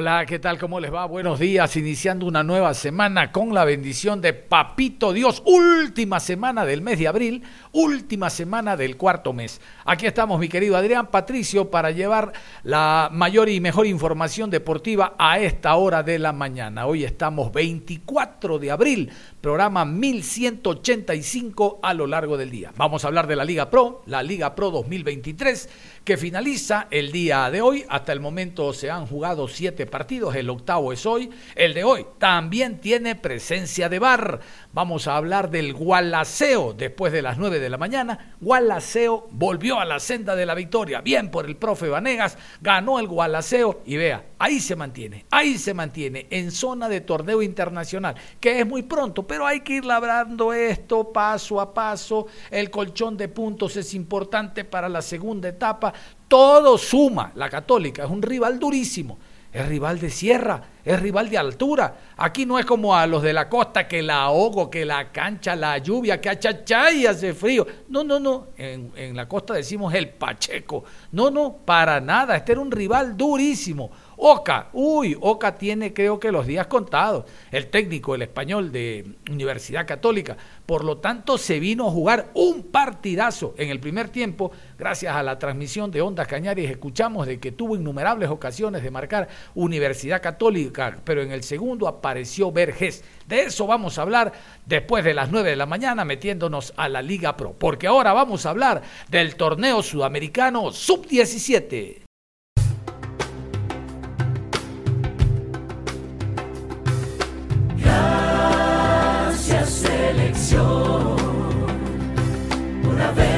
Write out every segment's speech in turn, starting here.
Hola, ¿qué tal? ¿Cómo les va? Buenos días, iniciando una nueva semana con la bendición de Papito Dios. Última semana del mes de abril, última semana del cuarto mes. Aquí estamos, mi querido Adrián Patricio, para llevar la mayor y mejor información deportiva a esta hora de la mañana. Hoy estamos 24 de abril, programa 1185 a lo largo del día. Vamos a hablar de la Liga Pro, la Liga Pro 2023 que finaliza el día de hoy. Hasta el momento se han jugado siete partidos, el octavo es hoy. El de hoy también tiene presencia de bar. Vamos a hablar del Gualaceo después de las nueve de la mañana. Gualaceo volvió a la senda de la victoria. Bien por el profe Vanegas, ganó el Gualaceo y vea, ahí se mantiene, ahí se mantiene en zona de torneo internacional, que es muy pronto, pero hay que ir labrando esto paso a paso. El colchón de puntos es importante para la segunda etapa todo suma. La católica es un rival durísimo, es rival de sierra, es rival de altura. Aquí no es como a los de la costa que la ahogo, que la cancha, la lluvia, que achachá y hace frío. No, no, no. En, en la costa decimos el Pacheco. No, no, para nada. Este era un rival durísimo. Oca, uy, Oca tiene creo que los días contados, el técnico, el español de Universidad Católica. Por lo tanto, se vino a jugar un partidazo en el primer tiempo, gracias a la transmisión de Ondas Cañaris. Escuchamos de que tuvo innumerables ocasiones de marcar Universidad Católica, pero en el segundo apareció Vergés. De eso vamos a hablar después de las 9 de la mañana, metiéndonos a la Liga Pro, porque ahora vamos a hablar del torneo sudamericano Sub-17. Por haberlo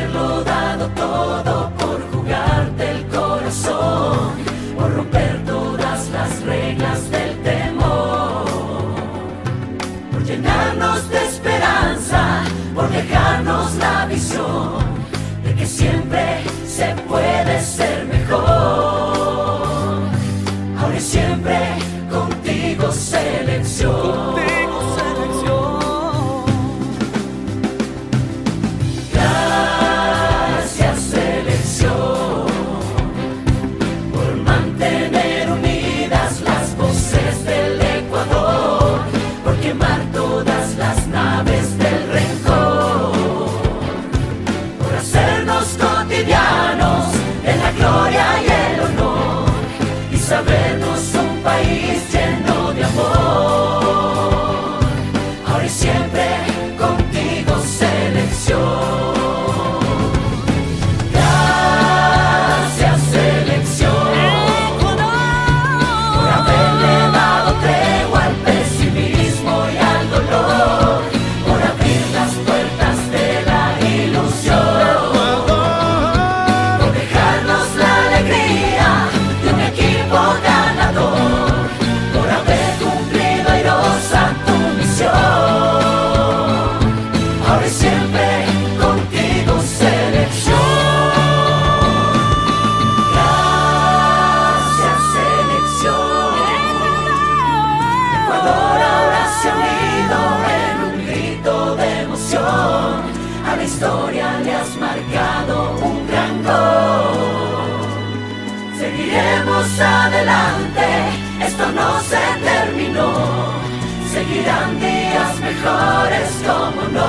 adelante, esto no se terminó. Seguirán días mejores como no.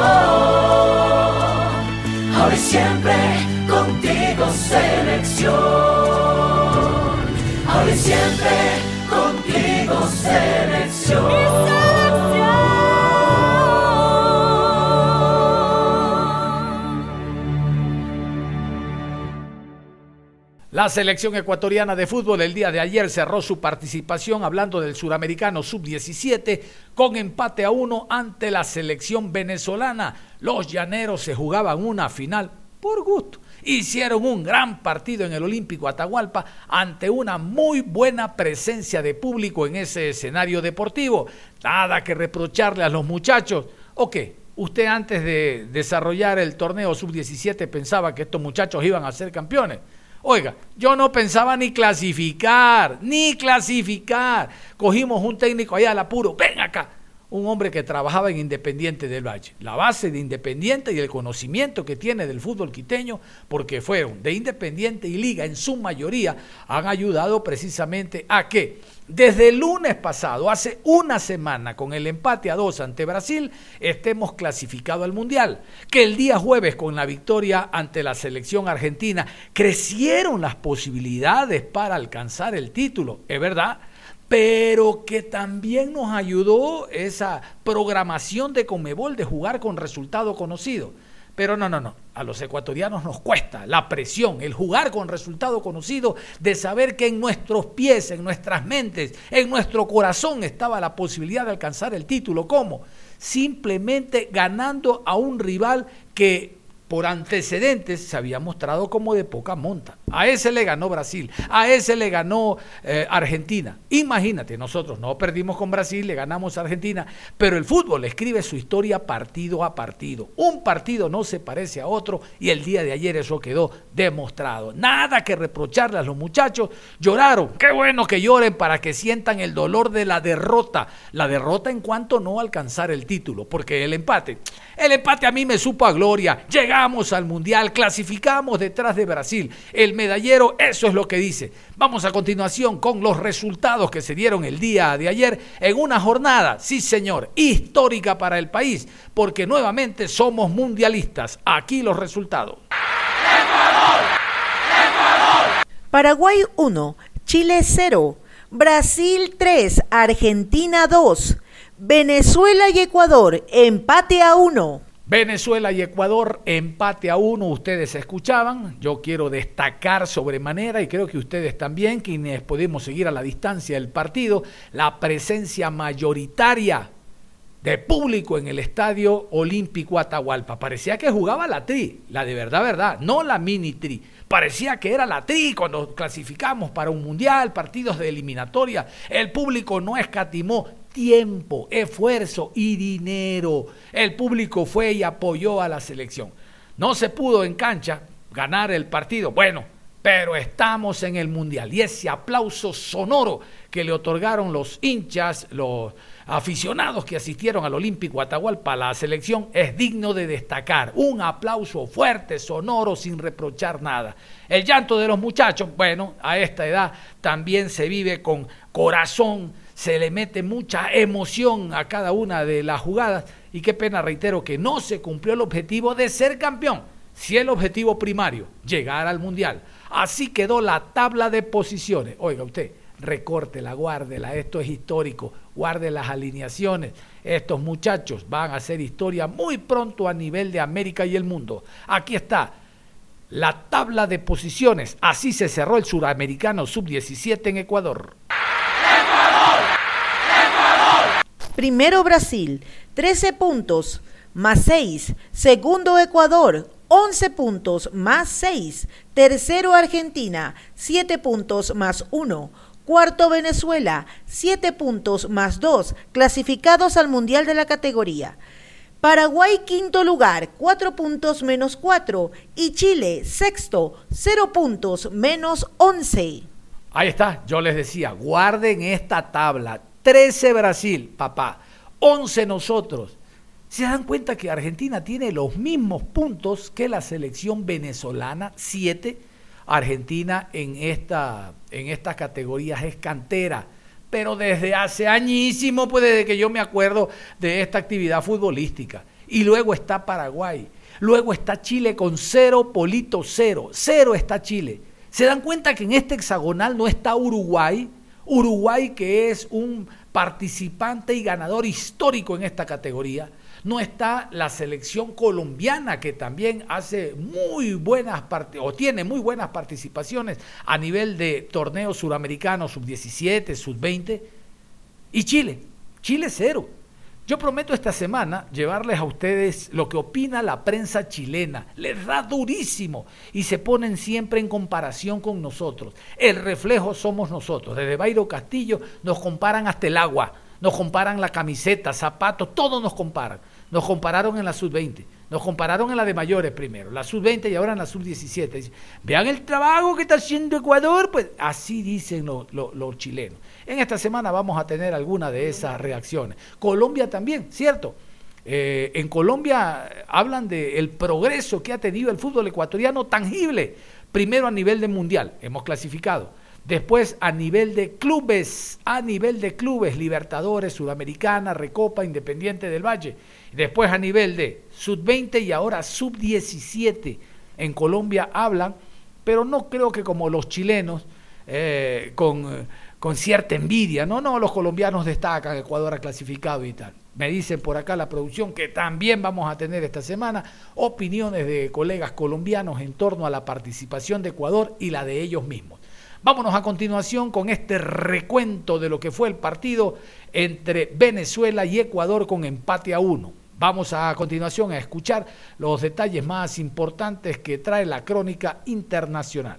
Ahora y siempre contigo selección. Ahora y siempre contigo selección. La selección ecuatoriana de fútbol el día de ayer cerró su participación hablando del suramericano sub-17 con empate a uno ante la selección venezolana. Los llaneros se jugaban una final por gusto. Hicieron un gran partido en el Olímpico Atahualpa ante una muy buena presencia de público en ese escenario deportivo. Nada que reprocharle a los muchachos. ¿O qué? ¿Usted antes de desarrollar el torneo sub-17 pensaba que estos muchachos iban a ser campeones? Oiga, yo no pensaba ni clasificar, ni clasificar. Cogimos un técnico allá al apuro, ven acá, un hombre que trabajaba en Independiente del Valle. La base de Independiente y el conocimiento que tiene del fútbol quiteño, porque fueron de Independiente y Liga en su mayoría, han ayudado precisamente a que desde el lunes pasado, hace una semana, con el empate a dos ante Brasil, estemos clasificados al Mundial. Que el día jueves, con la victoria ante la selección argentina, crecieron las posibilidades para alcanzar el título, es verdad, pero que también nos ayudó esa programación de Comebol de jugar con resultado conocido. Pero no, no, no. A los ecuatorianos nos cuesta la presión, el jugar con resultado conocido, de saber que en nuestros pies, en nuestras mentes, en nuestro corazón estaba la posibilidad de alcanzar el título. ¿Cómo? Simplemente ganando a un rival que por antecedentes se había mostrado como de poca monta. A ese le ganó Brasil, a ese le ganó eh, Argentina. Imagínate, nosotros no perdimos con Brasil, le ganamos a Argentina, pero el fútbol escribe su historia partido a partido. Un partido no se parece a otro y el día de ayer eso quedó demostrado. Nada que reprocharle a los muchachos, lloraron. Qué bueno que lloren para que sientan el dolor de la derrota. La derrota en cuanto no alcanzar el título, porque el empate, el empate a mí me supo a gloria. Llegamos al Mundial, clasificamos detrás de Brasil. El medallero, eso es lo que dice. Vamos a continuación con los resultados que se dieron el día de ayer en una jornada, sí señor, histórica para el país, porque nuevamente somos mundialistas. Aquí los resultados. Paraguay 1, Chile 0, Brasil 3, Argentina 2, Venezuela y Ecuador empate a 1. Venezuela y Ecuador, empate a uno, ustedes escuchaban. Yo quiero destacar sobremanera, y creo que ustedes también, quienes podemos seguir a la distancia el partido, la presencia mayoritaria de público en el Estadio Olímpico Atahualpa. Parecía que jugaba la tri, la de verdad, verdad, no la mini tri. Parecía que era la tri cuando clasificamos para un mundial, partidos de eliminatoria. El público no escatimó tiempo, esfuerzo y dinero. El público fue y apoyó a la selección. No se pudo en cancha ganar el partido. Bueno, pero estamos en el Mundial y ese aplauso sonoro que le otorgaron los hinchas, los aficionados que asistieron al Olímpico Atahualpa la selección es digno de destacar. Un aplauso fuerte, sonoro, sin reprochar nada. El llanto de los muchachos, bueno, a esta edad también se vive con corazón, se le mete mucha emoción a cada una de las jugadas y qué pena, reitero, que no se cumplió el objetivo de ser campeón. Si el objetivo primario, llegar al Mundial. Así quedó la tabla de posiciones. Oiga usted, recórtela, guárdela, esto es histórico, guarde las alineaciones. Estos muchachos van a hacer historia muy pronto a nivel de América y el mundo. Aquí está la tabla de posiciones. Así se cerró el suramericano sub-17 en Ecuador. Primero Brasil, 13 puntos, más 6. Segundo Ecuador, 11 puntos, más 6. Tercero Argentina, 7 puntos, más 1. Cuarto Venezuela, 7 puntos, más 2. Clasificados al Mundial de la categoría. Paraguay quinto lugar, 4 puntos menos 4. Y Chile sexto, 0 puntos menos 11. Ahí está, yo les decía, guarden esta tabla. 13 Brasil, papá, 11 nosotros. ¿Se dan cuenta que Argentina tiene los mismos puntos que la selección venezolana? 7. Argentina en, esta, en estas categorías es cantera. Pero desde hace añísimo, pues desde que yo me acuerdo de esta actividad futbolística. Y luego está Paraguay. Luego está Chile con cero, Polito cero. Cero está Chile. ¿Se dan cuenta que en este hexagonal no está Uruguay? Uruguay que es un participante y ganador histórico en esta categoría. No está la selección colombiana que también hace muy buenas o tiene muy buenas participaciones a nivel de torneos suramericanos sub-17, sub-20 y Chile. Chile cero. Yo prometo esta semana llevarles a ustedes lo que opina la prensa chilena. Les da durísimo y se ponen siempre en comparación con nosotros. El reflejo somos nosotros. Desde Bairo Castillo nos comparan hasta el agua, nos comparan la camiseta, zapatos, todo nos comparan. Nos compararon en la sub-20, nos compararon en la de mayores primero, la sub-20 y ahora en la sub-17. Vean el trabajo que está haciendo Ecuador, pues así dicen los, chilenos. En esta semana vamos a tener alguna de esas reacciones. Colombia también, ¿cierto? Eh, en Colombia hablan del progreso que ha tenido el fútbol ecuatoriano tangible, primero a nivel de mundial, hemos clasificado Después a nivel de clubes, a nivel de clubes, Libertadores, Sudamericana, Recopa, Independiente del Valle. Después a nivel de sub-20 y ahora sub-17 en Colombia hablan, pero no creo que como los chilenos, eh, con, con cierta envidia. No, no, los colombianos destacan, Ecuador ha clasificado y tal. Me dicen por acá la producción que también vamos a tener esta semana opiniones de colegas colombianos en torno a la participación de Ecuador y la de ellos mismos. Vámonos a continuación con este recuento de lo que fue el partido entre Venezuela y Ecuador con empate a uno. Vamos a, continuación a escuchar los detalles más importantes que trae la crónica internacional.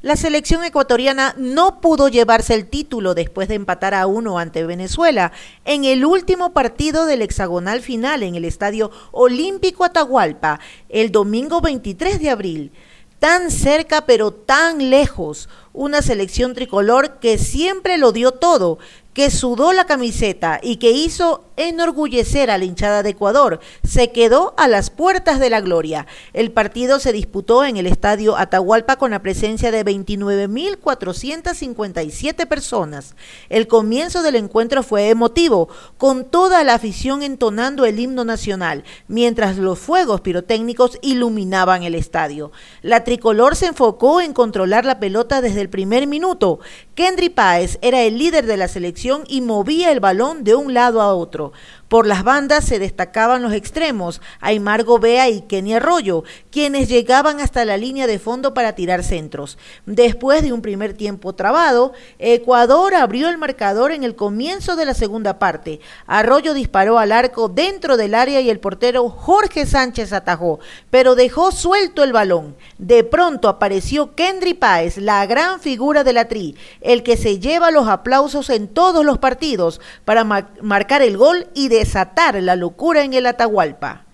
La selección ecuatoriana no pudo llevarse el título después de empatar a uno ante Venezuela en el último partido del hexagonal final en el Estadio Olímpico Atahualpa el domingo 23 de abril tan cerca pero tan lejos, una selección tricolor que siempre lo dio todo, que sudó la camiseta y que hizo enorgullecer a la hinchada de Ecuador, se quedó a las puertas de la gloria. El partido se disputó en el estadio Atahualpa con la presencia de 29.457 personas. El comienzo del encuentro fue emotivo, con toda la afición entonando el himno nacional, mientras los fuegos pirotécnicos iluminaban el estadio. La tricolor se enfocó en controlar la pelota desde el primer minuto. Kendry Páez era el líder de la selección y movía el balón de un lado a otro. Por las bandas se destacaban los extremos, Aymar Gobea y Kenny Arroyo, quienes llegaban hasta la línea de fondo para tirar centros. Después de un primer tiempo trabado, Ecuador abrió el marcador en el comienzo de la segunda parte. Arroyo disparó al arco dentro del área y el portero Jorge Sánchez atajó, pero dejó suelto el balón. De pronto apareció Kendry Páez, la gran figura de la tri, el que se lleva los aplausos en todos los partidos para marcar el gol y de desatar la locura en el Atahualpa.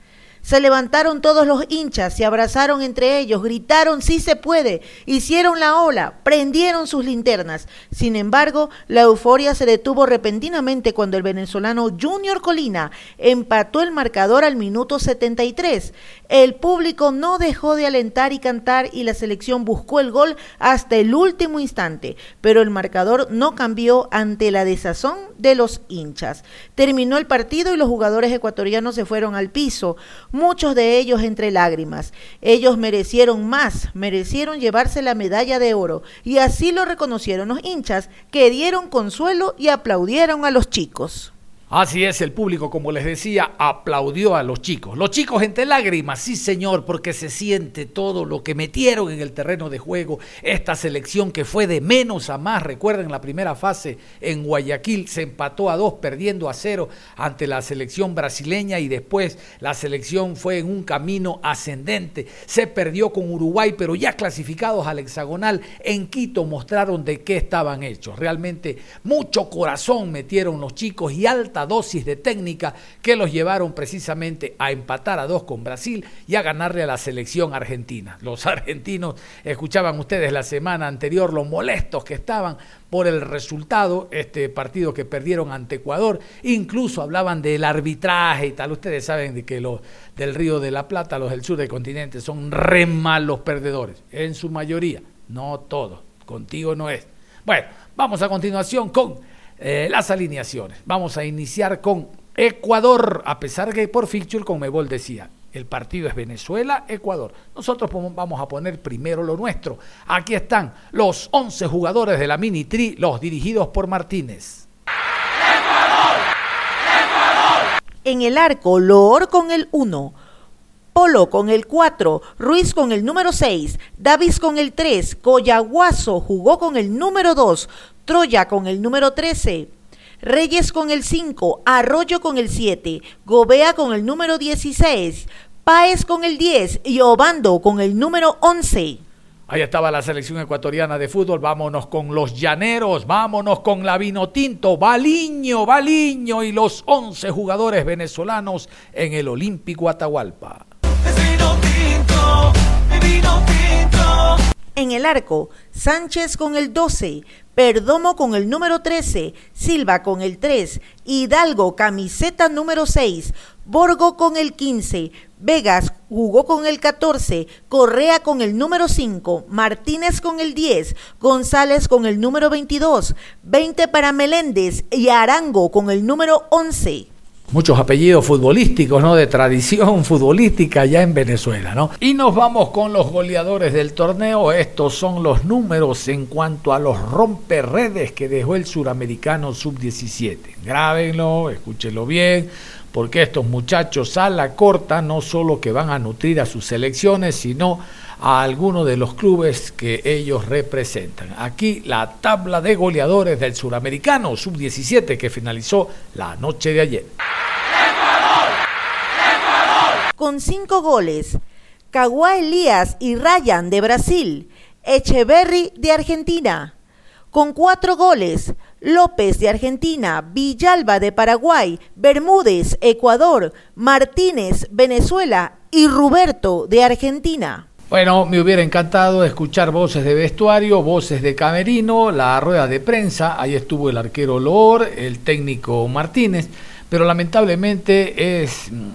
Se levantaron todos los hinchas, se abrazaron entre ellos, gritaron sí se puede, hicieron la ola, prendieron sus linternas. Sin embargo, la euforia se detuvo repentinamente cuando el venezolano Junior Colina empató el marcador al minuto 73. El público no dejó de alentar y cantar y la selección buscó el gol hasta el último instante, pero el marcador no cambió ante la desazón de los hinchas. Terminó el partido y los jugadores ecuatorianos se fueron al piso muchos de ellos entre lágrimas. Ellos merecieron más, merecieron llevarse la medalla de oro, y así lo reconocieron los hinchas, que dieron consuelo y aplaudieron a los chicos. Así es, el público, como les decía, aplaudió a los chicos. Los chicos entre lágrimas, sí señor, porque se siente todo lo que metieron en el terreno de juego. Esta selección que fue de menos a más, recuerden la primera fase en Guayaquil, se empató a dos, perdiendo a cero ante la selección brasileña y después la selección fue en un camino ascendente. Se perdió con Uruguay, pero ya clasificados al hexagonal en Quito mostraron de qué estaban hechos. Realmente mucho corazón metieron los chicos y alta dosis de técnica que los llevaron precisamente a empatar a dos con Brasil y a ganarle a la selección argentina. Los argentinos, escuchaban ustedes la semana anterior lo molestos que estaban por el resultado, este partido que perdieron ante Ecuador, incluso hablaban del arbitraje y tal. Ustedes saben de que los del Río de la Plata, los del sur del continente, son re malos perdedores, en su mayoría, no todos, contigo no es. Bueno, vamos a continuación con eh, las alineaciones. Vamos a iniciar con Ecuador, a pesar que por fixture, como Mebol decía, El partido es Venezuela-Ecuador. Nosotros vamos a poner primero lo nuestro. Aquí están los 11 jugadores de la Mini Tri, los dirigidos por Martínez. En el arco, Loor con el 1. Polo con el 4, Ruiz con el número 6, Davis con el 3, Coyaguazo jugó con el número 2, Troya con el número 13, Reyes con el 5, Arroyo con el 7, Gobea con el número 16, Páez con el 10 y Obando con el número 11. Ahí estaba la selección ecuatoriana de fútbol. Vámonos con los llaneros, vámonos con la Vinotinto, Baliño, Baliño y los 11 jugadores venezolanos en el Olímpico Atahualpa. En el arco, Sánchez con el 12, Perdomo con el número 13, Silva con el 3, Hidalgo camiseta número 6, Borgo con el 15, Vegas jugó con el 14, Correa con el número 5, Martínez con el 10, González con el número 22, 20 para Meléndez y Arango con el número 11 muchos apellidos futbolísticos, ¿no? De tradición futbolística ya en Venezuela, ¿no? Y nos vamos con los goleadores del torneo. Estos son los números en cuanto a los romperredes que dejó el suramericano sub-17. Grábenlo, escúchenlo bien, porque estos muchachos a la corta no solo que van a nutrir a sus selecciones, sino a alguno de los clubes que ellos representan. Aquí la tabla de goleadores del suramericano sub-17 que finalizó la noche de ayer. Con cinco goles, Cagua Elías y Ryan de Brasil, Echeverry de Argentina. Con cuatro goles, López de Argentina, Villalba de Paraguay, Bermúdez, Ecuador, Martínez, Venezuela y Roberto de Argentina. Bueno, me hubiera encantado escuchar voces de vestuario, voces de camerino, la rueda de prensa, ahí estuvo el arquero Loor, el técnico Martínez, pero lamentablemente es mm,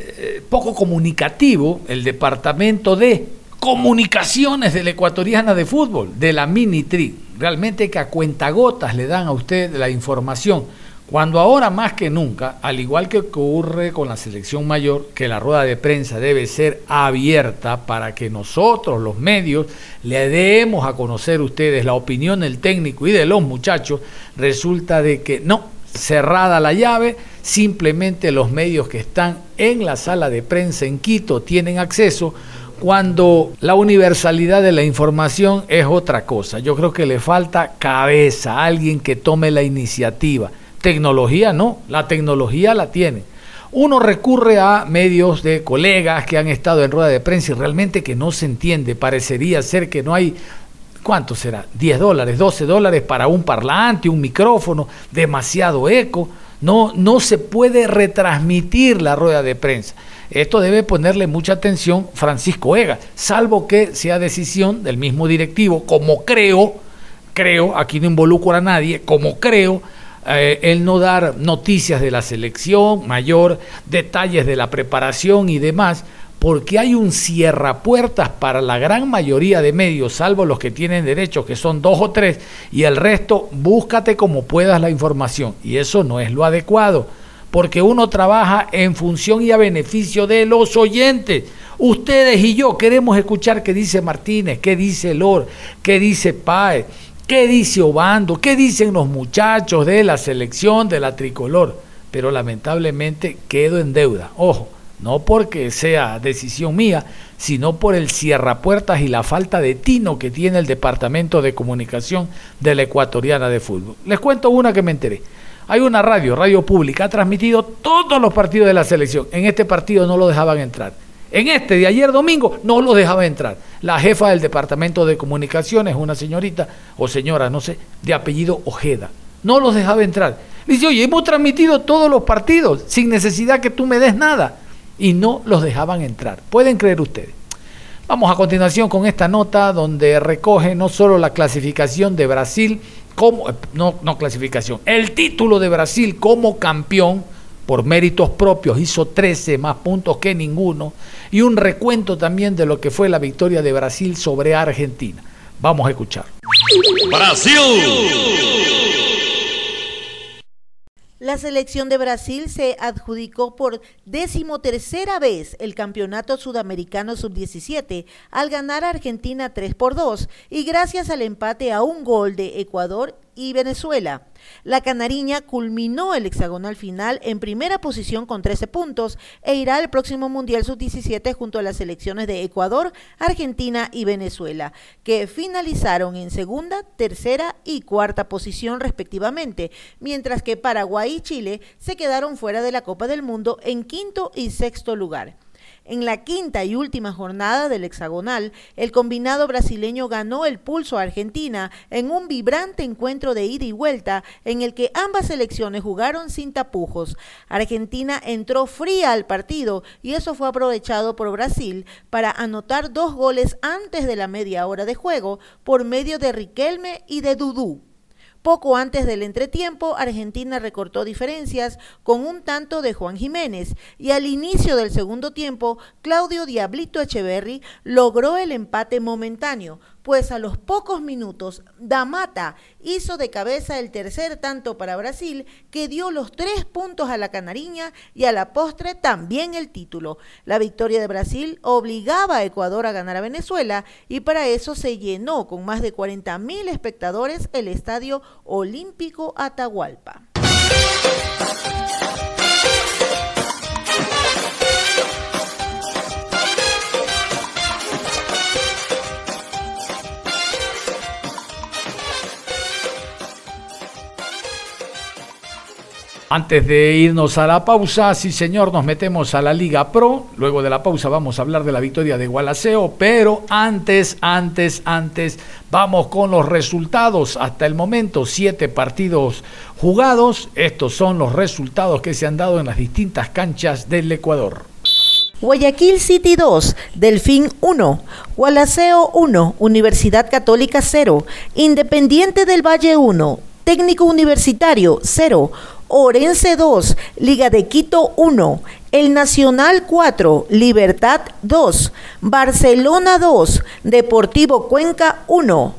eh, poco comunicativo el departamento de comunicaciones de la ecuatoriana de fútbol, de la Mini Tri. Realmente que a cuentagotas le dan a usted la información cuando ahora más que nunca, al igual que ocurre con la selección mayor, que la rueda de prensa debe ser abierta para que nosotros, los medios, le demos a conocer a ustedes la opinión del técnico y de los muchachos, resulta de que no, cerrada la llave, simplemente los medios que están en la sala de prensa en Quito tienen acceso cuando la universalidad de la información es otra cosa. Yo creo que le falta cabeza, alguien que tome la iniciativa. Tecnología no, la tecnología la tiene. Uno recurre a medios de colegas que han estado en rueda de prensa y realmente que no se entiende. Parecería ser que no hay, ¿cuánto será? 10 dólares, 12 dólares para un parlante, un micrófono, demasiado eco. No, no se puede retransmitir la rueda de prensa. Esto debe ponerle mucha atención Francisco Ega, salvo que sea decisión del mismo directivo, como creo, creo, aquí no involucro a nadie, como creo eh, el no dar noticias de la selección mayor, detalles de la preparación y demás, porque hay un cierrapuertas para la gran mayoría de medios, salvo los que tienen derechos, que son dos o tres, y el resto búscate como puedas la información. Y eso no es lo adecuado, porque uno trabaja en función y a beneficio de los oyentes. Ustedes y yo queremos escuchar qué dice Martínez, qué dice Lor, qué dice Paez ¿Qué dice Obando? ¿Qué dicen los muchachos de la selección de la tricolor? Pero lamentablemente quedo en deuda. Ojo, no porque sea decisión mía, sino por el cierrapuertas y la falta de tino que tiene el Departamento de Comunicación de la Ecuatoriana de Fútbol. Les cuento una que me enteré. Hay una radio, radio pública, ha transmitido todos los partidos de la selección. En este partido no lo dejaban entrar. En este de ayer domingo no lo dejaba entrar. La jefa del departamento de comunicaciones, una señorita o señora, no sé, de apellido Ojeda, no los dejaba entrar. dice, oye, hemos transmitido todos los partidos sin necesidad que tú me des nada. Y no los dejaban entrar. Pueden creer ustedes. Vamos a continuación con esta nota donde recoge no solo la clasificación de Brasil como, no, no clasificación, el título de Brasil como campeón por méritos propios, hizo 13 más puntos que ninguno, y un recuento también de lo que fue la victoria de Brasil sobre Argentina. Vamos a escuchar. Brasil. La selección de Brasil se adjudicó por decimotercera vez el campeonato sudamericano sub-17 al ganar a Argentina 3 por 2 y gracias al empate a un gol de Ecuador y Venezuela. La canariña culminó el hexagonal final en primera posición con 13 puntos e irá al próximo Mundial Sub-17 junto a las selecciones de Ecuador, Argentina y Venezuela, que finalizaron en segunda, tercera y cuarta posición respectivamente, mientras que Paraguay y Chile se quedaron fuera de la Copa del Mundo en quinto y sexto lugar. En la quinta y última jornada del hexagonal, el combinado brasileño ganó el pulso a Argentina en un vibrante encuentro de ida y vuelta en el que ambas selecciones jugaron sin tapujos. Argentina entró fría al partido y eso fue aprovechado por Brasil para anotar dos goles antes de la media hora de juego por medio de Riquelme y de Dudú. Poco antes del entretiempo, Argentina recortó diferencias con un tanto de Juan Jiménez y al inicio del segundo tiempo, Claudio Diablito Echeverry logró el empate momentáneo, pues a los pocos minutos Damata hizo de cabeza el tercer tanto para Brasil, que dio los tres puntos a la Canariña y a la postre también el título. La victoria de Brasil obligaba a Ecuador a ganar a Venezuela y para eso se llenó con más de 40 mil espectadores el Estadio Olímpico Atahualpa. Antes de irnos a la pausa, sí señor, nos metemos a la Liga Pro. Luego de la pausa vamos a hablar de la victoria de Gualaceo, pero antes, antes, antes, vamos con los resultados. Hasta el momento, siete partidos jugados. Estos son los resultados que se han dado en las distintas canchas del Ecuador. Guayaquil City 2, Delfín 1, Gualaceo 1, Universidad Católica 0, Independiente del Valle 1, Técnico Universitario 0, Orense 2, Liga de Quito 1, El Nacional 4, Libertad 2, Barcelona 2, Deportivo Cuenca 1.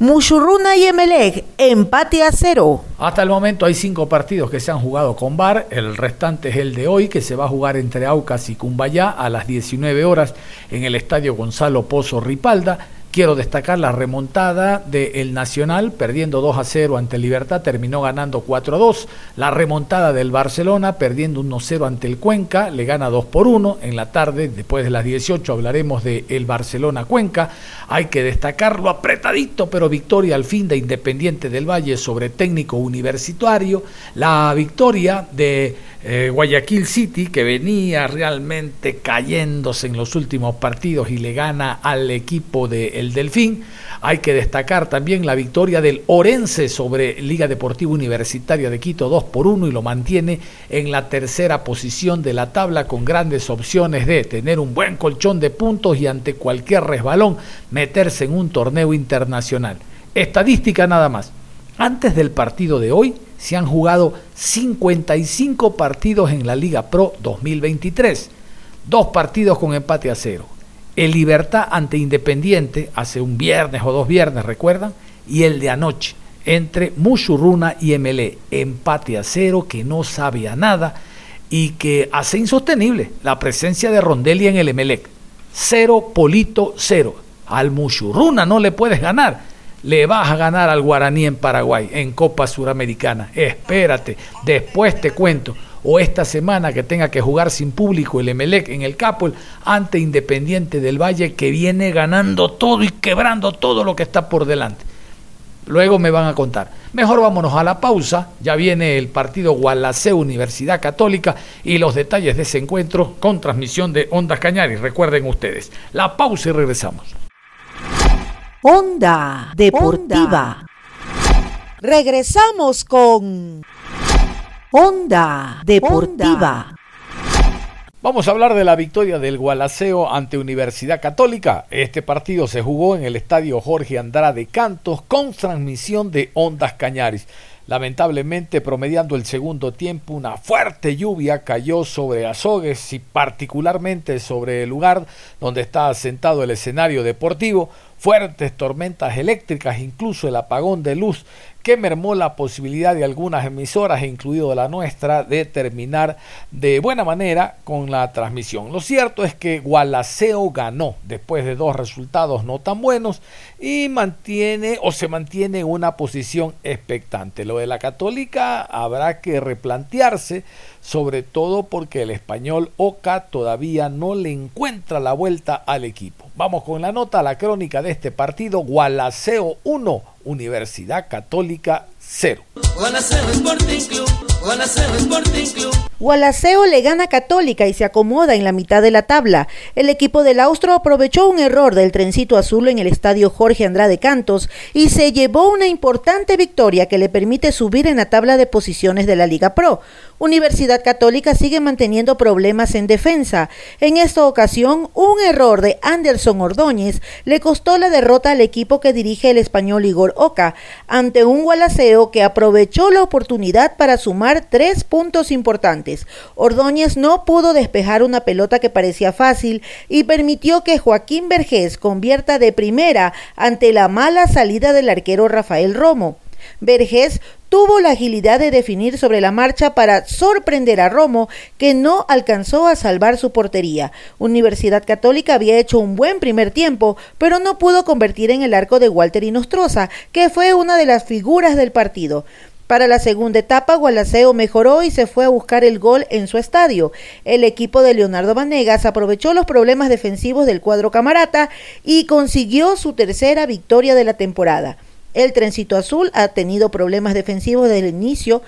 Mushurruna y Emelec, empate a cero. Hasta el momento hay cinco partidos que se han jugado con VAR. El restante es el de hoy, que se va a jugar entre Aucas y Cumbayá a las 19 horas en el estadio Gonzalo Pozo Ripalda. Quiero destacar la remontada del Nacional, perdiendo 2 a 0 ante Libertad, terminó ganando 4 a 2. La remontada del Barcelona, perdiendo 1 a 0 ante el Cuenca, le gana 2 por 1. En la tarde, después de las 18, hablaremos de el Barcelona-Cuenca. Hay que destacarlo apretadito, pero victoria al fin de Independiente del Valle sobre técnico universitario. La victoria de eh, Guayaquil City, que venía realmente cayéndose en los últimos partidos y le gana al equipo de El Delfín. Hay que destacar también la victoria del Orense sobre Liga Deportiva Universitaria de Quito 2 por 1 y lo mantiene en la tercera posición de la tabla con grandes opciones de tener un buen colchón de puntos y ante cualquier resbalón meterse en un torneo internacional. Estadística nada más. Antes del partido de hoy se han jugado 55 partidos en la Liga Pro 2023. Dos partidos con empate a cero. El Libertad ante Independiente hace un viernes o dos viernes, ¿recuerdan? Y el de anoche entre Mushurruna y MLE. Empate a cero que no sabe a nada y que hace insostenible la presencia de Rondelli en el Emelec. Cero, Polito, cero. Al Mushurruna no le puedes ganar le vas a ganar al Guaraní en Paraguay, en Copa Suramericana. Espérate, después te cuento. O esta semana que tenga que jugar sin público el Emelec en el Capol ante Independiente del Valle que viene ganando todo y quebrando todo lo que está por delante. Luego me van a contar. Mejor vámonos a la pausa. Ya viene el partido Gualaceo Universidad Católica y los detalles de ese encuentro con transmisión de Ondas Cañaris. Recuerden ustedes. La pausa y regresamos. Onda Deportiva. Regresamos con Onda Deportiva. Vamos a hablar de la victoria del Gualaceo ante Universidad Católica. Este partido se jugó en el estadio Jorge Andrade Cantos con transmisión de Ondas Cañaris. Lamentablemente, promediando el segundo tiempo, una fuerte lluvia cayó sobre Azogues y particularmente sobre el lugar donde está asentado el escenario deportivo, fuertes tormentas eléctricas, incluso el apagón de luz que mermó la posibilidad de algunas emisoras, incluido la nuestra, de terminar de buena manera con la transmisión. Lo cierto es que Gualaceo ganó después de dos resultados no tan buenos y mantiene o se mantiene en una posición expectante. Lo de la católica habrá que replantearse, sobre todo porque el español Oca todavía no le encuentra la vuelta al equipo. Vamos con la nota, la crónica de este partido, Gualaceo 1, Universidad Católica 0. Gualaceo le gana Católica y se acomoda en la mitad de la tabla. El equipo del Austro aprovechó un error del trencito azul en el estadio Jorge Andrade Cantos y se llevó una importante victoria que le permite subir en la tabla de posiciones de la Liga Pro. Universidad Católica sigue manteniendo problemas en defensa. En esta ocasión, un error de Anderson Ordóñez le costó la derrota al equipo que dirige el español Igor Oca ante un Gualaceo que aprovechó la oportunidad para sumar tres puntos importantes. Ordóñez no pudo despejar una pelota que parecía fácil y permitió que Joaquín Vergés convierta de primera ante la mala salida del arquero Rafael Romo. Vergés tuvo la agilidad de definir sobre la marcha para sorprender a Romo, que no alcanzó a salvar su portería. Universidad Católica había hecho un buen primer tiempo, pero no pudo convertir en el arco de Walter Inostroza, que fue una de las figuras del partido. Para la segunda etapa, Gualaceo mejoró y se fue a buscar el gol en su estadio. El equipo de Leonardo Vanegas aprovechó los problemas defensivos del cuadro camarata y consiguió su tercera victoria de la temporada. El trencito azul ha tenido problemas defensivos desde el inicio.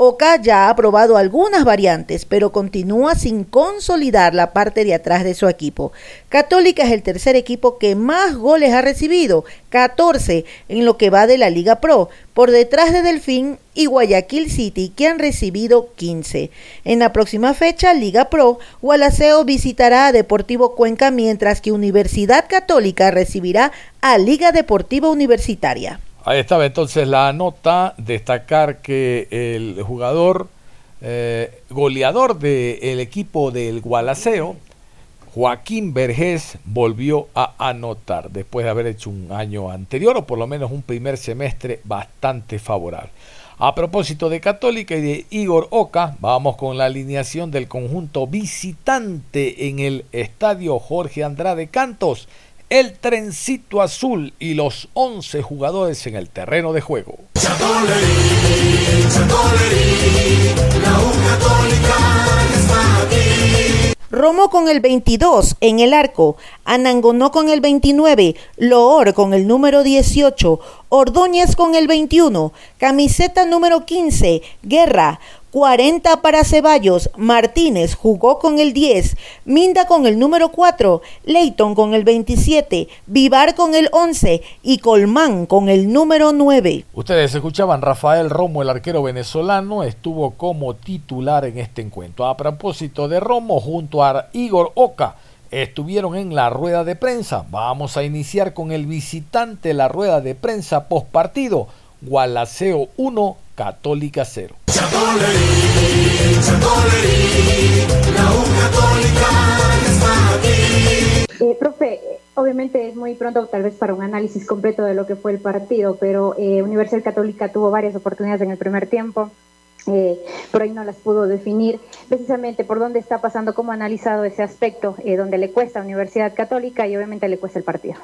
Oca ya ha probado algunas variantes, pero continúa sin consolidar la parte de atrás de su equipo. Católica es el tercer equipo que más goles ha recibido, 14 en lo que va de la Liga Pro, por detrás de Delfín y Guayaquil City, que han recibido 15. En la próxima fecha, Liga Pro, Gualaceo visitará a Deportivo Cuenca, mientras que Universidad Católica recibirá a Liga Deportiva Universitaria. Ahí estaba entonces la nota, destacar que el jugador eh, goleador del equipo del Gualaceo, Joaquín Vergés, volvió a anotar después de haber hecho un año anterior o por lo menos un primer semestre bastante favorable. A propósito de Católica y de Igor Oca, vamos con la alineación del conjunto visitante en el estadio Jorge Andrade Cantos el trencito azul y los 11 jugadores en el terreno de juego. Romo con el 22 en el arco, Anangonó con el 29, Loor con el número 18, Ordóñez con el 21, camiseta número 15, Guerra, 40 para Ceballos, Martínez jugó con el 10, Minda con el número 4, Leighton con el 27, Vivar con el 11 y Colmán con el número 9. Ustedes escuchaban, Rafael Romo, el arquero venezolano, estuvo como titular en este encuentro. A propósito de Romo, junto a Igor Oca, estuvieron en la rueda de prensa. Vamos a iniciar con el visitante la rueda de prensa post partido. Gualaceo 1, Católica 0. Eh, profe, obviamente es muy pronto tal vez para un análisis completo de lo que fue el partido, pero eh, Universidad Católica tuvo varias oportunidades en el primer tiempo. Eh, por ahí no las pudo definir, precisamente por dónde está pasando, cómo ha analizado ese aspecto, eh, donde le cuesta a Universidad Católica y obviamente le cuesta el partido.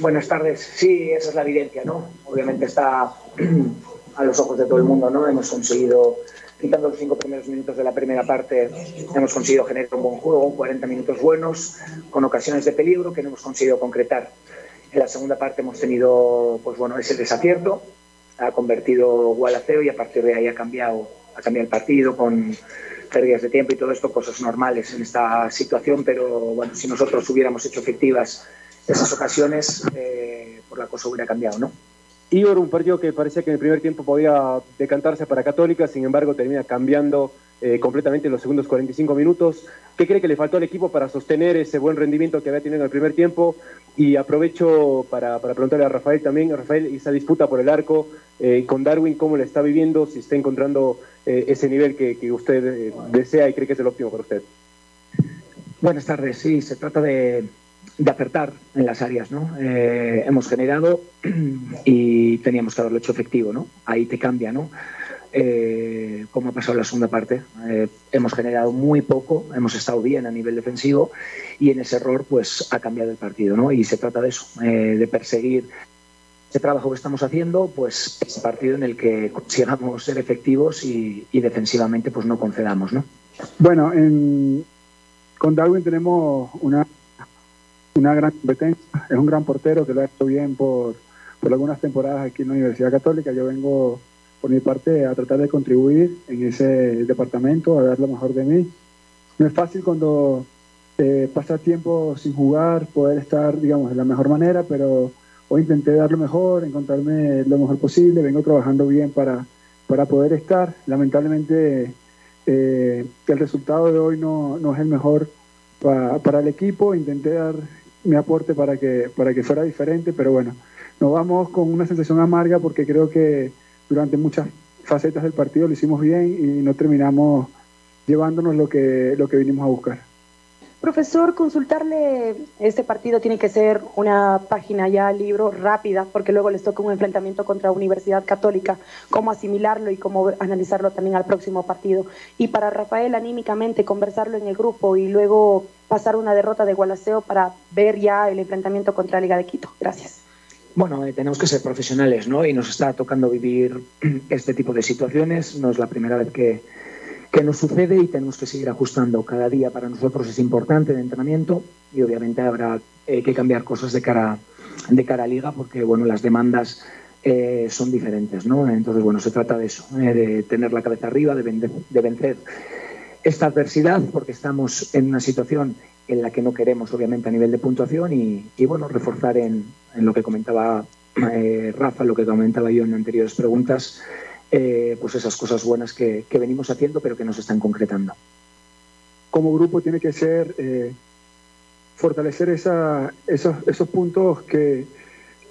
Buenas tardes. Sí, esa es la evidencia, ¿no? Obviamente está a los ojos de todo el mundo, ¿no? Hemos conseguido, quitando los cinco primeros minutos de la primera parte, hemos conseguido generar un buen juego, 40 minutos buenos, con ocasiones de peligro que no hemos conseguido concretar. En la segunda parte hemos tenido, pues bueno, ese desacierto, ha convertido Gualaceo y a partir de ahí ha cambiado, ha cambiado el partido con pérdidas de tiempo y todo esto, cosas normales en esta situación, pero bueno, si nosotros hubiéramos hecho efectivas esas ocasiones, eh, por la cosa hubiera cambiado, ¿no? Igor, un partido que parecía que en el primer tiempo podía decantarse para Católica, sin embargo termina cambiando eh, completamente en los segundos 45 minutos. ¿Qué cree que le faltó al equipo para sostener ese buen rendimiento que había tenido en el primer tiempo? Y aprovecho para, para preguntarle a Rafael también, Rafael, esa disputa por el arco eh, con Darwin, ¿cómo le está viviendo? Si está encontrando eh, ese nivel que, usted desea y cree que es el óptimo para usted. Buenas tardes, sí, se trata de, de acertar en las áreas, ¿no? Eh, hemos generado y teníamos que haberlo hecho efectivo, ¿no? Ahí te cambia, ¿no? Eh, como ha pasado la segunda parte. Eh, hemos generado muy poco, hemos estado bien a nivel defensivo y en ese error pues ha cambiado el partido, ¿no? Y se trata de eso, eh, de perseguir ese trabajo que estamos haciendo, pues ese partido en el que consigamos ser efectivos y, y defensivamente pues no concedamos, ¿no? Bueno, en, con Darwin tenemos una, una gran competencia. Es un gran portero que lo ha hecho bien por, por algunas temporadas aquí en la Universidad Católica. Yo vengo, por mi parte, a tratar de contribuir en ese departamento, a dar lo mejor de mí. No es fácil cuando eh, pasar tiempo sin jugar, poder estar, digamos, de la mejor manera, pero hoy intenté dar lo mejor, encontrarme lo mejor posible. Vengo trabajando bien para, para poder estar. Lamentablemente eh, el resultado de hoy no, no es el mejor pa, para el equipo. Intenté dar mi aporte para que, para que fuera diferente, pero bueno, nos vamos con una sensación amarga porque creo que durante muchas facetas del partido lo hicimos bien y no terminamos llevándonos lo que, lo que vinimos a buscar. Profesor, consultarle, este partido tiene que ser una página ya, libro, rápida, porque luego les toca un enfrentamiento contra Universidad Católica, cómo asimilarlo y cómo analizarlo también al próximo partido. Y para Rafael, anímicamente, conversarlo en el grupo y luego pasar una derrota de Gualaceo para ver ya el enfrentamiento contra Liga de Quito. Gracias. Bueno, eh, tenemos que ser profesionales, ¿no? Y nos está tocando vivir este tipo de situaciones. No es la primera vez que, que nos sucede y tenemos que seguir ajustando. Cada día para nosotros es importante de entrenamiento y obviamente habrá eh, que cambiar cosas de cara, de cara a liga porque bueno, las demandas eh, son diferentes. ¿no? Entonces, bueno, se trata de eso, eh, de tener la cabeza arriba, de, de vencer esta adversidad porque estamos en una situación en la que no queremos, obviamente, a nivel de puntuación y, bueno, reforzar en, lo que comentaba eh, Rafa, lo que comentaba yo en anteriores preguntas, eh, pues esas cosas buenas que, venimos haciendo pero que nos están concretando. Como grupo tiene que ser eh, fortalecer esa, esos, esos puntos que,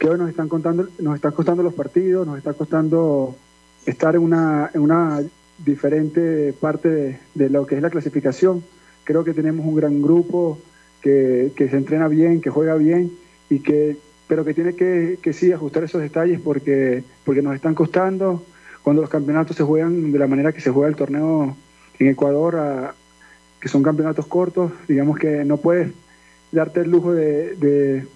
hoy nos están, contando, nos están costando los partidos, nos está costando estar en una diferente parte de, de, lo que es la clasificación. Creo que tenemos un gran grupo que, que se entrena bien, que juega bien y que pero que tiene que, que sí ajustar esos detalles porque, porque nos están costando, cuando los campeonatos se juegan de la manera que se juega el torneo en Ecuador, que son campeonatos cortos, digamos que no puedes darte el lujo de, de,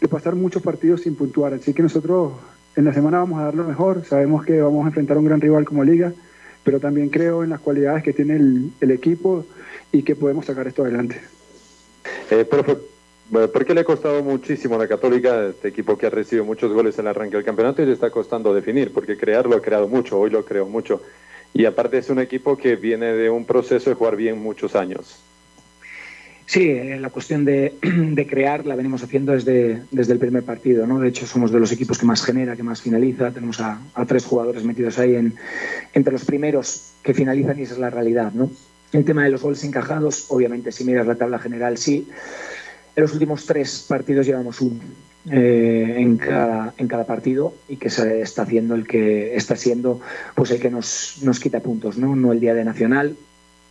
de, pasar muchos partidos sin puntuar. Así que nosotros en la semana vamos a dar lo mejor, sabemos que vamos a enfrentar a un gran rival como Liga, pero también creo en las cualidades que tiene el, el equipo y que podemos sacar esto adelante. Eh, profe, ¿Por qué le ha costado muchísimo a la Católica, este equipo que ha recibido muchos goles en el arranque del campeonato y le está costando definir? Porque crearlo ha creado mucho, hoy lo creo mucho. Y aparte es un equipo que viene de un proceso de jugar bien muchos años. Sí, la cuestión de, de crear la venimos haciendo desde, desde el primer partido. ¿no? De hecho, somos de los equipos que más genera, que más finaliza. Tenemos a, a tres jugadores metidos ahí en, entre los primeros que finalizan y esa es la realidad. ¿no? El tema de los goles encajados, obviamente, si miras la tabla general, sí. En los últimos tres partidos llevamos uno eh, en, cada, en cada partido y que se está haciendo el que está siendo pues el que nos, nos quita puntos, ¿no? No el día de Nacional,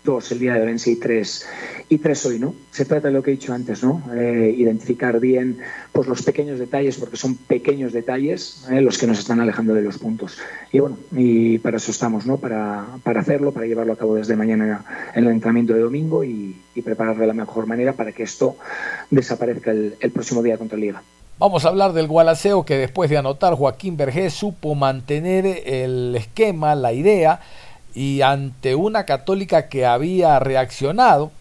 dos el día de Orense y tres, y tres hoy, ¿no? Se trata de lo que he dicho antes, ¿no? Eh, identificar bien pues, los pequeños detalles, porque son pequeños detalles eh, los que nos están alejando de los puntos. Y bueno, y para eso estamos, ¿no? Para, para hacerlo, para llevarlo a cabo desde mañana en el entrenamiento de domingo y, y prepararlo de la mejor manera para que esto desaparezca el, el próximo día contra Liga. Vamos a hablar del Gualaceo que después de anotar Joaquín Vergés supo mantener el esquema, la idea, y ante una católica que había reaccionado,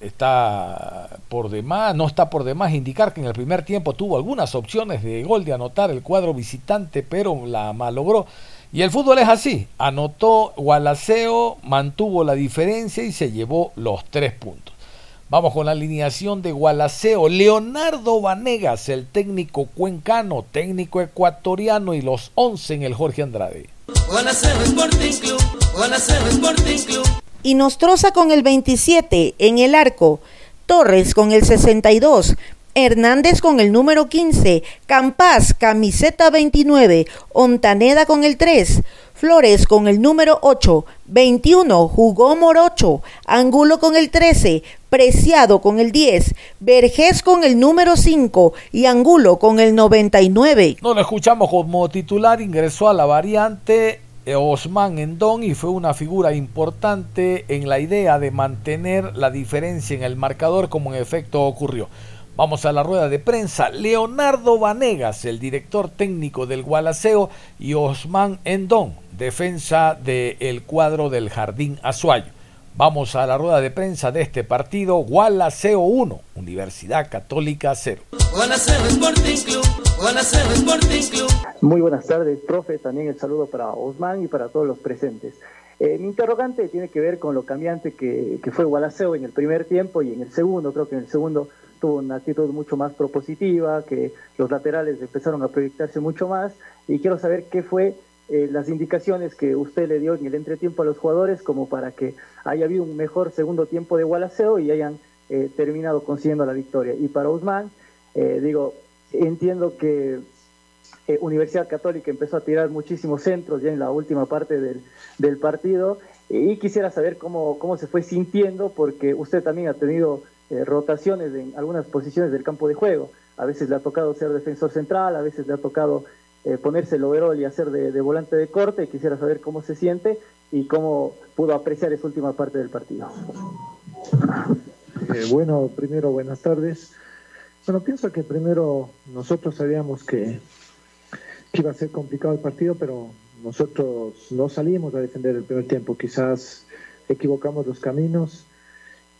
está por demás, no está por demás indicar que en el primer tiempo tuvo algunas opciones de gol de anotar el cuadro visitante, pero la malogró. Y el fútbol es así, anotó Gualaceo, mantuvo la diferencia y se llevó los tres puntos. Vamos con la alineación de Gualaceo. Leonardo Vanegas, el técnico cuencano, técnico ecuatoriano y los 11 en el Jorge Andrade. Y Nostroza con el 27 en el arco. Torres con el 62. Hernández con el número 15, Campas, camiseta 29, Ontaneda con el 3, Flores con el número 8, 21 jugó Morocho, Angulo con el 13, Preciado con el 10, Vergés con el número 5 y Angulo con el 99. No lo escuchamos como titular, ingresó a la variante eh, Osman Endón y fue una figura importante en la idea de mantener la diferencia en el marcador como en efecto ocurrió. Vamos a la rueda de prensa. Leonardo Vanegas, el director técnico del Gualaceo, y Osman Endón, defensa del cuadro del Jardín Azuayo. Vamos a la rueda de prensa de este partido. Gualaceo 1, Universidad Católica 0. Muy buenas tardes, profe. También el saludo para Osman y para todos los presentes. Eh, mi interrogante tiene que ver con lo cambiante que, que fue Gualaceo en el primer tiempo y en el segundo. Creo que en el segundo tuvo una actitud mucho más propositiva, que los laterales empezaron a proyectarse mucho más y quiero saber qué fue eh, las indicaciones que usted le dio en el entretiempo a los jugadores como para que haya habido un mejor segundo tiempo de Gualaceo y hayan eh, terminado consiguiendo la victoria. Y para Usman, eh, digo, entiendo que Universidad Católica empezó a tirar muchísimos centros ya en la última parte del, del partido y quisiera saber cómo, cómo se fue sintiendo porque usted también ha tenido eh, rotaciones en algunas posiciones del campo de juego. A veces le ha tocado ser defensor central, a veces le ha tocado eh, ponerse el overall y hacer de, volante de corte. Quisiera saber cómo se siente y cómo pudo apreciar esa última parte del partido. Eh, bueno, primero, buenas tardes. Bueno, pienso que primero nosotros sabíamos que, que iba a ser complicado el partido, pero nosotros no salimos a defender el primer tiempo. Quizás equivocamos los caminos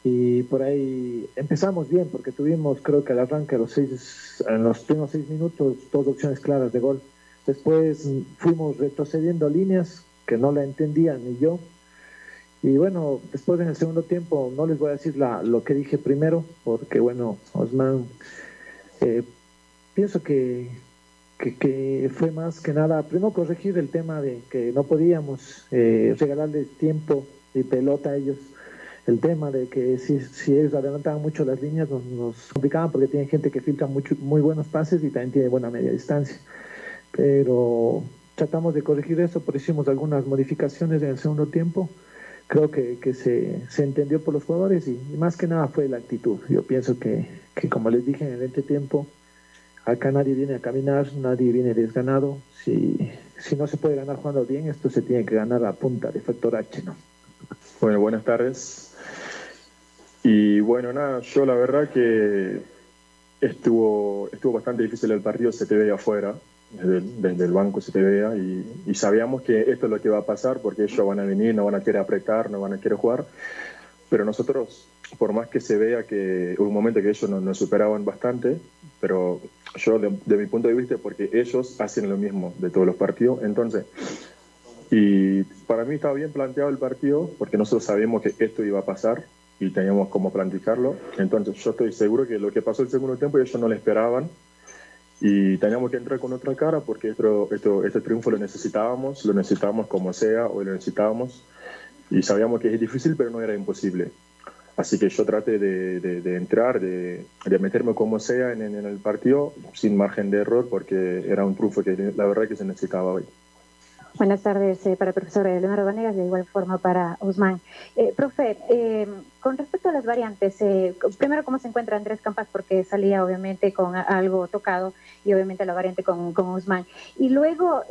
y por ahí empezamos bien porque tuvimos creo que al arranque los seis, en los primeros seis minutos dos opciones claras de gol después fuimos retrocediendo líneas que no la entendía ni yo y bueno después en el segundo tiempo no les voy a decir la, lo que dije primero porque bueno Osman eh, pienso que, que, fue más que nada primero corregir el tema de que no podíamos eh, regalarles tiempo y pelota a ellos el tema de que si, si ellos adelantaban mucho las líneas nos, nos complicaban porque tienen gente que filtra mucho, muy buenos pases y también tiene buena media distancia. Pero tratamos de corregir eso, pero hicimos algunas modificaciones en el segundo tiempo. Creo que, que se, se, entendió por los jugadores y, más que nada fue la actitud. Yo pienso que, que como les dije en el entretiempo, acá nadie viene a caminar, nadie viene desganado. Si, si no se puede ganar jugando bien, esto se tiene que ganar a punta de factor H, ¿no? Bueno, buenas tardes. Y bueno, nada, yo la verdad que estuvo, estuvo bastante difícil el partido, se te veía afuera, desde, el banco te veía, y, sabíamos que esto es lo que va a pasar, porque ellos van a venir, no van a querer apretar, no van a querer jugar, pero nosotros, por más que se vea que hubo un momento que ellos nos, superaban bastante, pero yo de, de, mi punto de vista, porque ellos hacen lo mismo de todos los partidos, entonces... Y para mí estaba bien planteado el partido, porque nosotros sabíamos que esto iba a pasar, y teníamos cómo planificarlo. Entonces yo estoy seguro que lo que pasó el segundo tiempo ellos no lo esperaban y teníamos que entrar con otra cara porque esto, esto, este triunfo lo necesitábamos, lo necesitábamos como sea, o lo necesitábamos y sabíamos que es difícil pero no era imposible. Así que yo traté de, de, entrar, de, de, meterme como sea en, en, el partido sin margen de error porque era un triunfo que la verdad que se necesitaba hoy. Buenas tardes eh, para el profesor Leonardo Vanegas, de igual forma para Osman. Eh, profe, eh, con respecto a las variantes, eh, primero, ¿cómo se encuentra Andrés Campas? Porque salía obviamente con algo tocado y obviamente la variante con, con Osman. Y luego,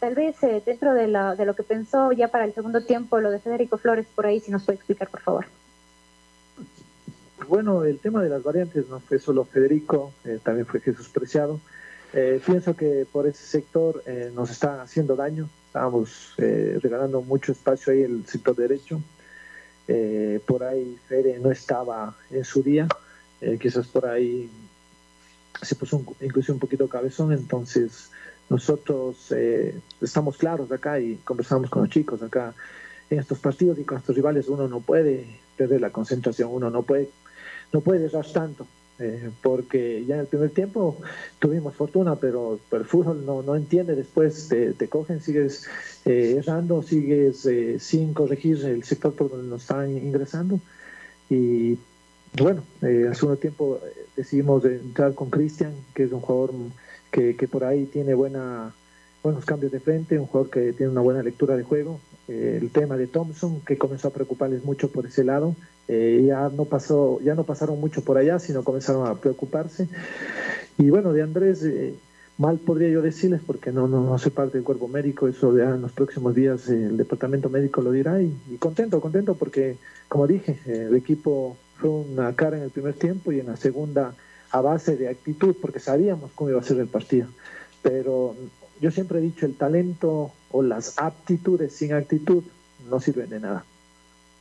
tal vez dentro de, la, de lo que pensó ya para el segundo tiempo, lo de Federico Flores, por ahí, si nos puede explicar, por favor. Bueno, el tema de las variantes no fue solo Federico, también fue Jesús Preciado. Eh, pienso que por ese sector eh, nos está haciendo daño. Estábamos eh, regalando mucho espacio ahí el sector derecho. por ahí Fede no estaba en su día. quizás por ahí se puso un, incluso un poquito cabezón. Entonces nosotros estamos claros acá y conversamos con los chicos acá. En estos partidos y con estos rivales uno no puede perder la concentración, uno no puede, no puede errar tanto. Eh, porque ya en el primer tiempo tuvimos fortuna, pero, el fútbol no, no entiende, después te, te cogen, sigues eh, errando, sigues eh, sin corregir el sector por donde nos están ingresando y bueno, eh, hace un tiempo eh, decidimos entrar con Cristian, que es un jugador que, que, por ahí tiene buena, buenos cambios de frente, un jugador que tiene una buena lectura de juego. Eh, el tema de Thompson, que comenzó a preocuparles mucho por ese lado, ya, no pasó, ya no pasaron mucho por allá, sino comenzaron a preocuparse. Y bueno, de Andrés mal podría yo decirles porque no, no, no soy parte del cuerpo médico, eso ya en los próximos días el departamento médico lo dirá y, contento, contento porque como dije, el equipo fue una cara en el primer tiempo y en la segunda a base de actitud porque sabíamos cómo iba a ser el partido. Pero yo siempre he dicho, el talento o las aptitudes sin actitud no sirven de nada.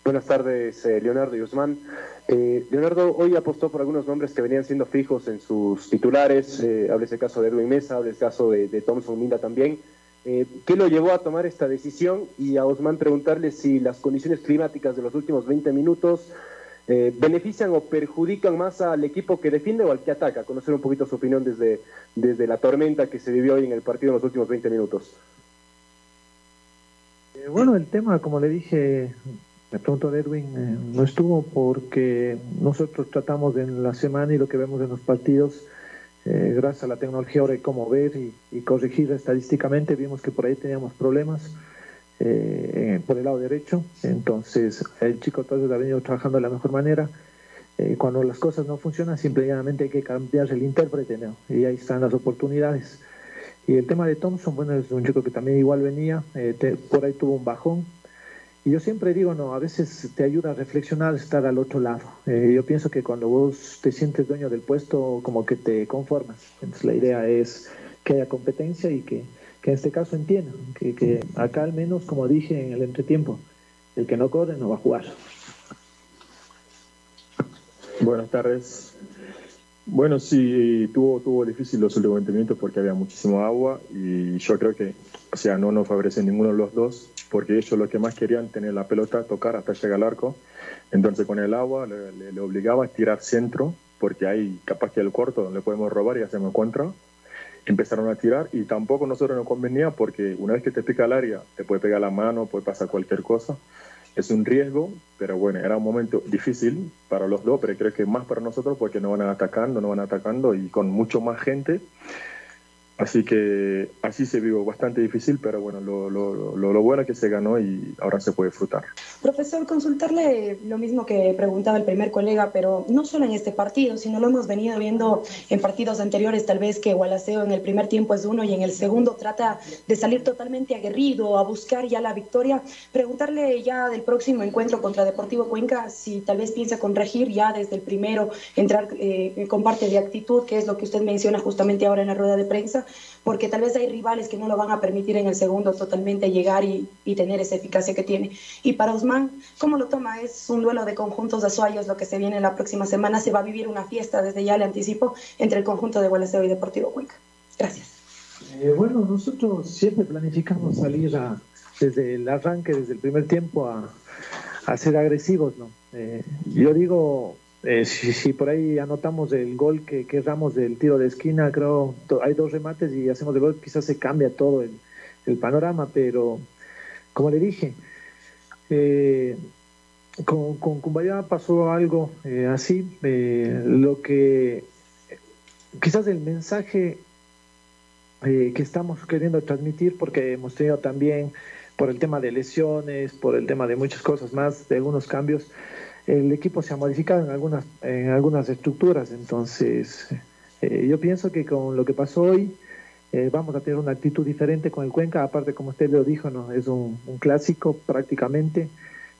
Buenas tardes, eh, Leonardo y Guzmán. Eh, Leonardo hoy apostó por algunos nombres que venían siendo fijos en sus titulares. Eh, habla ese caso de Edwin Mesa, habla el caso de, Thompson Minda también. Eh, ¿Qué lo llevó a tomar esta decisión? Y a Guzmán preguntarle si las condiciones climáticas de los últimos 20 minutos benefician o perjudican más al equipo que defiende o al que ataca. Conocer un poquito su opinión desde, desde la tormenta que se vivió hoy en el partido en los últimos 20 minutos. Bueno, el tema, como le dije, de pronto Edwin eh, no estuvo porque nosotros tratamos en la semana y lo que vemos en los partidos, eh, gracias a la tecnología ahora de cómo ver y, corregir estadísticamente, vimos que por ahí teníamos problemas eh, por el lado derecho, entonces el chico vez ha venido trabajando de la mejor manera. cuando las cosas no funcionan, simplemente hay que cambiar el intérprete, y ahí están las oportunidades. Y el tema de Thompson, bueno, es un chico que también igual venía, por ahí tuvo un bajón, y yo siempre digo, no, a veces te ayuda a reflexionar estar al otro lado. Eh, yo pienso que cuando vos te sientes dueño del puesto, como que te conformas. Entonces la idea es que haya competencia y que, que en este caso entiendan, que, que acá al menos, como dije en el entretiempo, el que no corre no va a jugar. Buenas tardes. Bueno, sí, tuvo, tuvo difícil los últimos 20 minutos porque había muchísimo agua y yo creo que, o sea, no nos favorece ninguno de los dos porque ellos lo que más querían tener la pelota, tocar hasta llegar al arco. Entonces con el agua le, obligaba a tirar centro porque ahí capaz que el corto le podemos robar y hacemos contra. Empezaron a tirar y tampoco nosotros nos convenía porque una vez que te pica el área te puede pegar la mano, puede pasar cualquier cosa es un riesgo, pero bueno, era un momento difícil para los dos, pero creo que más para nosotros porque nos van atacando, nos van atacando y con mucho más gente. Así que así se vive bastante difícil, pero bueno, lo, lo, bueno es que se ganó y ahora se puede disfrutar. Profesor, consultarle lo mismo que preguntaba el primer colega, pero no solo en este partido, sino lo hemos venido viendo en partidos anteriores, tal vez que Gualaceo en el primer tiempo es uno y en el segundo trata de salir totalmente aguerrido, a buscar ya la victoria. Preguntarle ya del próximo encuentro contra Deportivo Cuenca si tal vez piensa corregir ya desde el primero, entrar eh, con parte de actitud, que es lo que usted menciona justamente ahora en la rueda de prensa porque tal vez hay rivales que no lo van a permitir en el segundo totalmente llegar y, tener esa eficacia que tiene. Y para Usman, ¿cómo lo toma? Es un duelo de conjuntos de Azuayos lo que se viene la próxima semana. Se va a vivir una fiesta, desde ya le anticipo, entre el conjunto de Gualaceo y Deportivo Cuenca. Gracias. Eh, bueno, nosotros siempre planificamos salir desde el arranque, desde el primer tiempo, a, ser agresivos, ¿no? Eh, yo digo, eh, si, por ahí anotamos el gol que, que erramos del tiro de esquina, creo hay dos remates y hacemos el gol, quizás se cambia todo el, panorama, pero como le dije, eh, con, con pasó algo eh, así, lo que quizás el mensaje que estamos queriendo transmitir, porque hemos tenido también por el tema de lesiones, por el tema de muchas cosas más, de algunos cambios, el equipo se ha modificado en algunas, en algunas estructuras, entonces eh, yo pienso que con lo que pasó hoy eh, vamos a tener una actitud diferente con el Cuenca, aparte como usted lo dijo, no es un, clásico prácticamente,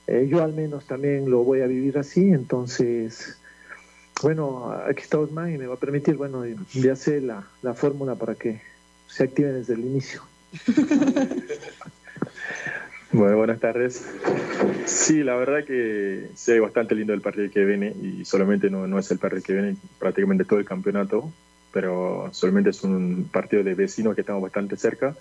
eh, yo al menos también lo voy a vivir así, entonces bueno, aquí está Osman y me va a permitir, bueno, de hacer la, la fórmula para que se active desde el inicio. Bueno, buenas tardes. Sí, la verdad que sí hay bastante lindo el partido que viene y solamente no, no es el partido que viene prácticamente todo el campeonato, pero solamente es un partido de vecinos que estamos bastante cerca,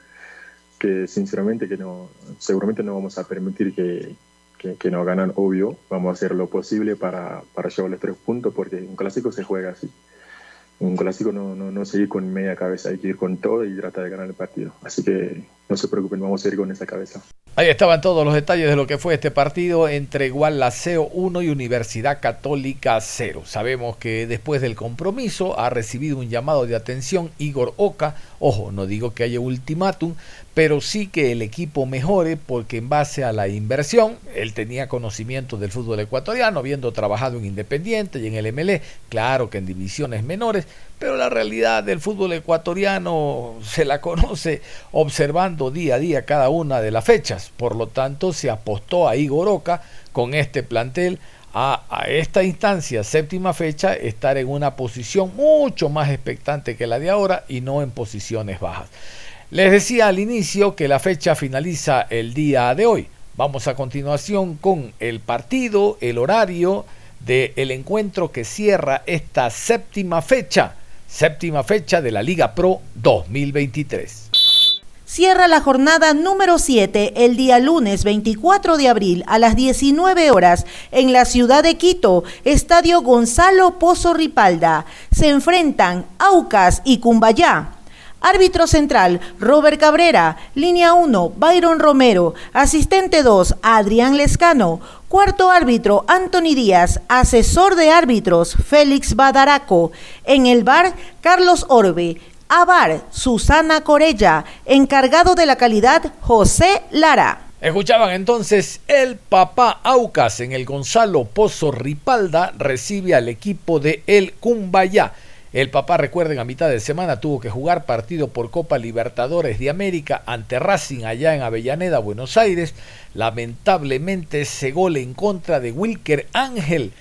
que sinceramente que no, seguramente no vamos a permitir que, que, nos ganan, obvio, vamos a hacer lo posible para, para llevarles tres puntos porque un clásico se juega así. Un clásico no, no, no seguir con media cabeza, hay que ir con todo y tratar de ganar el partido. Así que no se preocupen, vamos a ir con esa cabeza. Ahí estaban todos los detalles de lo que fue este partido entre Gualaceo 1 y Universidad Católica 0. Sabemos que después del compromiso ha recibido un llamado de atención Igor Oca. Ojo, no digo que haya ultimátum, pero sí que el equipo mejore porque en base a la inversión, él tenía conocimiento del fútbol ecuatoriano, habiendo trabajado en Independiente y en el MLE, claro que en divisiones menores, pero la realidad del fútbol ecuatoriano se la conoce observando día a día cada una de las fechas. Por lo tanto, se apostó a Igor Oca con este plantel a, esta instancia, séptima fecha, estar en una posición mucho más expectante que la de ahora y no en posiciones bajas. Les decía al inicio que la fecha finaliza el día de hoy. Vamos a continuación con el partido, el horario del encuentro que cierra esta séptima fecha, séptima fecha de la Liga Pro 2023. Cierra la jornada número 7 el día lunes 24 de abril a las 19 horas en la ciudad de Quito, Estadio Gonzalo Pozo Ripalda. Se enfrentan Aucas y Cumbayá. Árbitro central, Robert Cabrera. Línea 1, Byron Romero. Asistente 2, Adrián Lescano. Cuarto árbitro, Anthony Díaz. Asesor de árbitros, Félix Badaraco. En el bar, Carlos Orbe. Abar, Susana Corella. Encargado de la calidad, José Lara. Escuchaban entonces el papá Aucas en el Gonzalo Pozo Ripalda recibe al equipo de El Cumbayá. El papá, recuerden, a mitad de semana tuvo que jugar partido por Copa Libertadores de América ante Racing allá en Avellaneda, Buenos Aires. Lamentablemente ese gol en contra de Wilker Ángel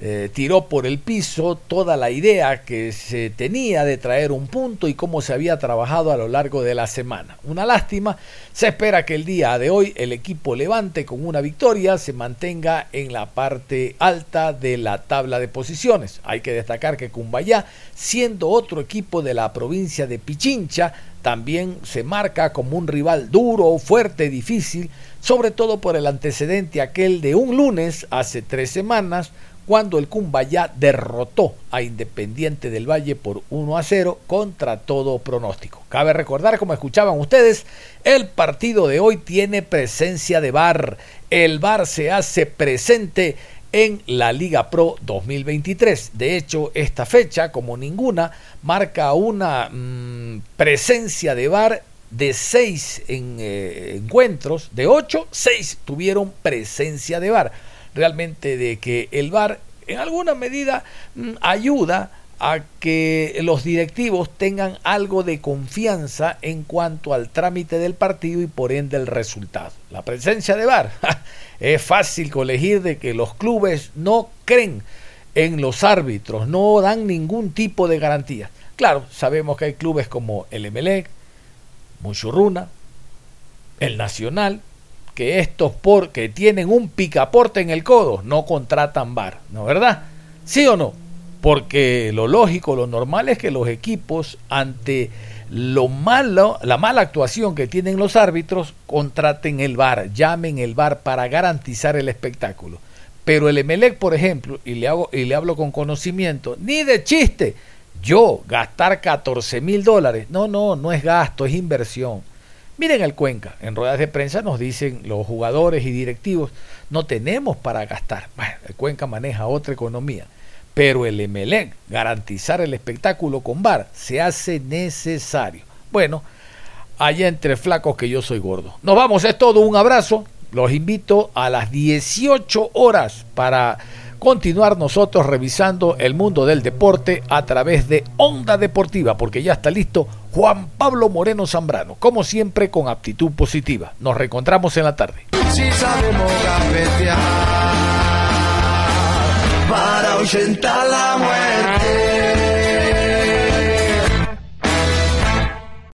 eh, tiró por el piso toda la idea que se tenía de traer un punto y cómo se había trabajado a lo largo de la semana. Una lástima, se espera que el día de hoy el equipo levante con una victoria, se mantenga en la parte alta de la tabla de posiciones. Hay que destacar que Cumbayá, siendo otro equipo de la provincia de Pichincha, también se marca como un rival duro, fuerte, difícil, sobre todo por el antecedente aquel de un lunes hace tres semanas, cuando el Cumbayá derrotó a Independiente del Valle por 1 a 0 contra todo pronóstico. Cabe recordar, como escuchaban ustedes, el partido de hoy tiene presencia de VAR. El VAR se hace presente en la Liga Pro 2023. De hecho, esta fecha, como ninguna, marca una mmm, presencia de VAR de seis en, eh, encuentros, de ocho, seis tuvieron presencia de VAR realmente de que el VAR en alguna medida mm, ayuda a que los directivos tengan algo de confianza en cuanto al trámite del partido y por ende el resultado. La presencia de VAR es fácil colegir de que los clubes no creen en los árbitros, no dan ningún tipo de garantía. Claro, sabemos que hay clubes como el Emelec, Muchurruna, el Nacional, que estos porque tienen un picaporte en el codo no contratan bar, ¿no verdad? ¿Sí o no? Porque lo lógico, lo normal es que los equipos ante lo malo, la mala actuación que tienen los árbitros, contraten el bar, llamen el bar para garantizar el espectáculo. Pero el Emelec, por ejemplo, y le, hago, y le hablo con conocimiento, ni de chiste, yo gastar 14 mil dólares, no, no, no es gasto, es inversión Miren el Cuenca, en ruedas de prensa nos dicen los jugadores y directivos, no tenemos para gastar. Bueno, el Cuenca maneja otra economía, pero el Emelec, garantizar el espectáculo con bar, se hace necesario. Bueno, allá entre flacos que yo soy gordo. Nos vamos, es todo, un abrazo. Los invito a las 18 horas para continuar nosotros revisando el mundo del deporte a través de Onda Deportiva, porque ya está listo Juan Pablo Moreno Zambrano, como siempre con aptitud positiva. Nos reencontramos en la tarde. Si sabemos gambetear para la muerte.